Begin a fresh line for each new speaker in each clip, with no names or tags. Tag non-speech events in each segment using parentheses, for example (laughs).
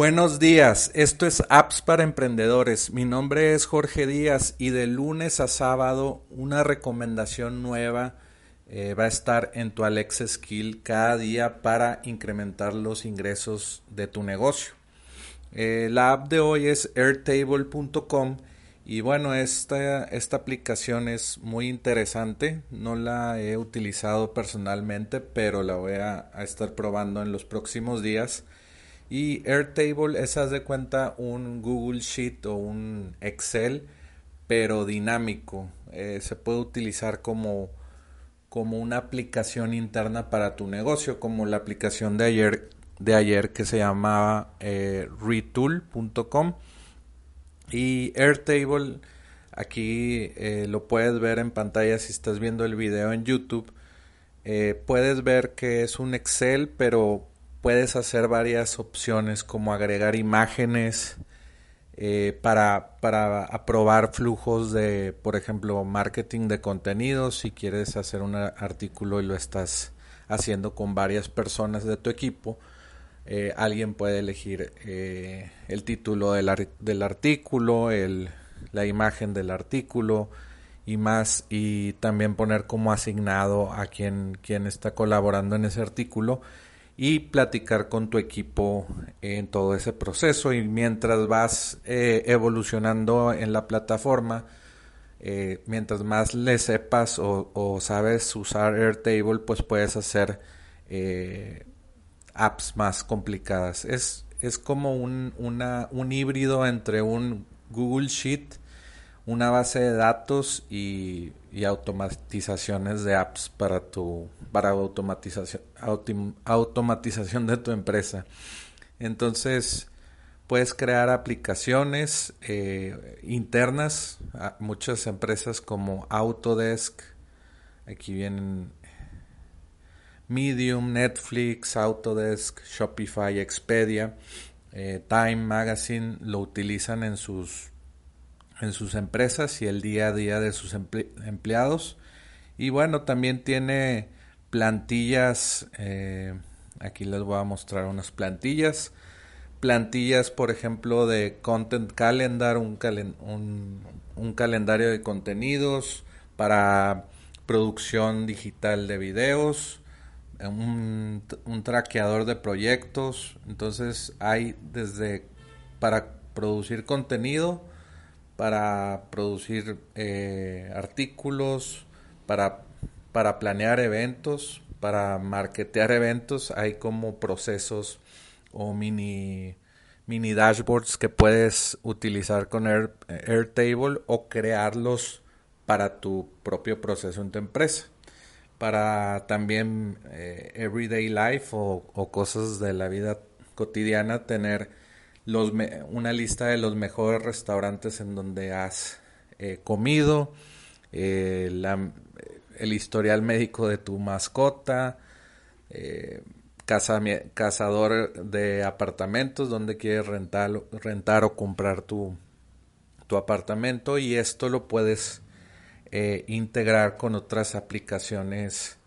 Buenos días, esto es Apps para Emprendedores. Mi nombre es Jorge Díaz y de lunes a sábado una recomendación nueva eh, va a estar en tu Alexa Skill cada día para incrementar los ingresos de tu negocio. Eh, la app de hoy es airtable.com y bueno, esta, esta aplicación es muy interesante. No la he utilizado personalmente, pero la voy a estar probando en los próximos días. Y Airtable es, haz de cuenta, un Google Sheet o un Excel, pero dinámico. Eh, se puede utilizar como, como una aplicación interna para tu negocio, como la aplicación de ayer, de ayer que se llamaba eh, retool.com. Y Airtable, aquí eh, lo puedes ver en pantalla si estás viendo el video en YouTube. puedes ver que es un Excel, pero puedes hacer varias opciones como agregar imágenes eh, para, para aprobar flujos de, por ejemplo, marketing de contenidos. Si quieres hacer un artículo y lo estás haciendo con varias personas de tu equipo, eh, alguien puede elegir eh, el título del, del artículo, el, la imagen del artículo y más y también poner como asignado a quien, quien está colaborando en ese artículo y platicar con tu equipo en todo ese proceso y mientras vas eh, evolucionando en la plataforma, eh, mientras más le sepas o, sabes usar Airtable, pues puedes hacer eh, apps más complicadas. Es, es como un, un híbrido entre un Google Sheet, una base de datos y automatizaciones de apps para tu para automatización automatización de tu empresa. Entonces puedes crear aplicaciones eh, internas muchas empresas como Autodesk. Aquí vienen Medium Netflix Autodesk Shopify Expedia eh, Time Magazine lo utilizan en sus en sus empresas y el día a día de sus empleados. Y bueno, también tiene plantillas, eh, aquí les voy a mostrar unas plantillas. Plantillas, por ejemplo, de Content Calendar, un, calendario de contenidos para producción digital de videos, un, un traqueador de proyectos. Entonces hay desde para producir contenido, para producir eh, artículos, para, para planear eventos, para marketear eventos. Hay como procesos o mini, mini dashboards que puedes utilizar con Air, Airtable o crearlos para tu propio proceso en tu empresa. Para también eh, everyday life o, o cosas de la vida cotidiana, tener una lista de los mejores restaurantes en donde has eh, comido, eh, el historial médico de tu mascota, eh, cazador de apartamentos, donde quieres rentar, rentar o comprar tu, tu apartamento y esto lo puedes integrar con otras aplicaciones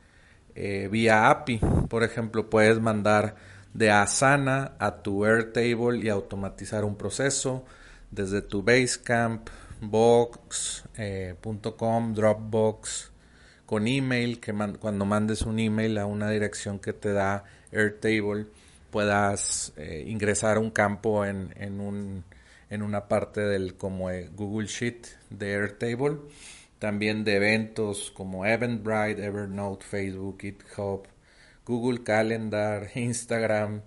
vía API. Por ejemplo, puedes mandar de Asana a tu Airtable y automatizar un proceso desde tu Basecamp, Box.com, eh, Dropbox, con email, que cuando mandes un email a una dirección que te da Airtable, puedas eh, ingresar un campo en, en, un, en una parte del como eh, Google Sheet de Airtable. También de eventos como Eventbrite, Evernote, Facebook, GitHub, Google Calendar, (laughs) Instagram,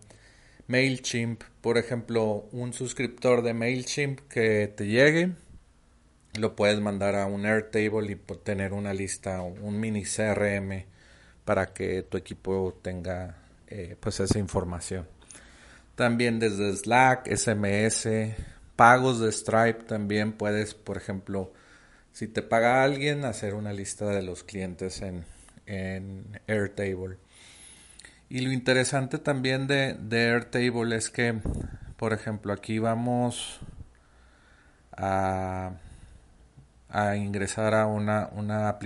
MailChimp. Por ejemplo, un suscriptor de MailChimp que te llegue, lo puedes mandar a un Airtable y tener una lista, un mini CRM para que tu equipo tenga eh, pues esa información. También desde Slack, SMS, pagos de Stripe también puedes, por ejemplo, si te paga alguien, hacer una lista de los clientes en, en Airtable. Y lo interesante también de, Airtable es que, por ejemplo, aquí vamos a, ingresar a una, una,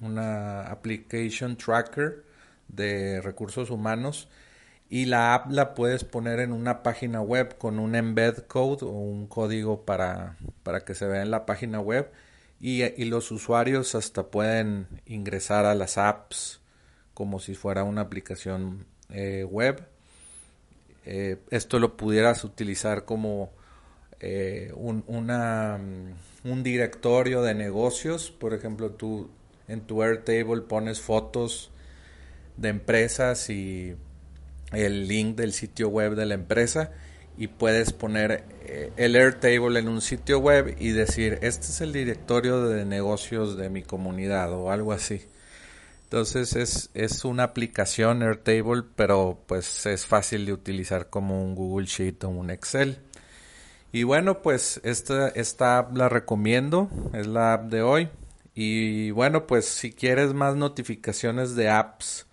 una application tracker de recursos humanos y la app la puedes poner en una página web con un embed code o un código para, para que se vea en la página web y, y, los usuarios hasta pueden ingresar a las apps como si fuera una aplicación eh, web. Eh, esto lo pudieras utilizar como eh, un, una, un directorio de negocios. Por ejemplo, tú en tu Airtable pones fotos de empresas y el link del sitio web de la empresa y puedes poner eh, el Airtable en un sitio web y decir, este es el directorio de negocios de mi comunidad o algo así. Entonces es, es una aplicación Airtable, pero pues es fácil de utilizar como un Google Sheet o un Excel. Y bueno, pues esta, esta app la recomiendo, es la app de hoy. Y bueno, pues si quieres más notificaciones de apps,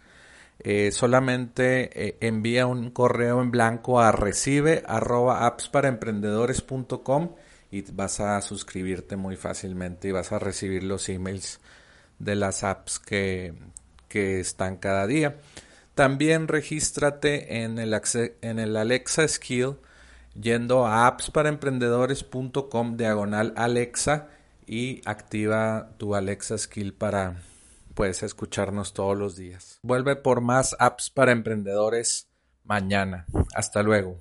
eh, solamente eh, envía un correo en blanco a recibe arroba appsparaemprendedores.com y vas a suscribirte muy fácilmente y vas a recibir los emails de las apps que, que están cada día. También regístrate en el, en el Alexa Skill yendo a appsparaemprendedores.com diagonal Alexa y activa tu Alexa Skill para puedes escucharnos todos los días. Vuelve por más apps para emprendedores mañana. Hasta luego.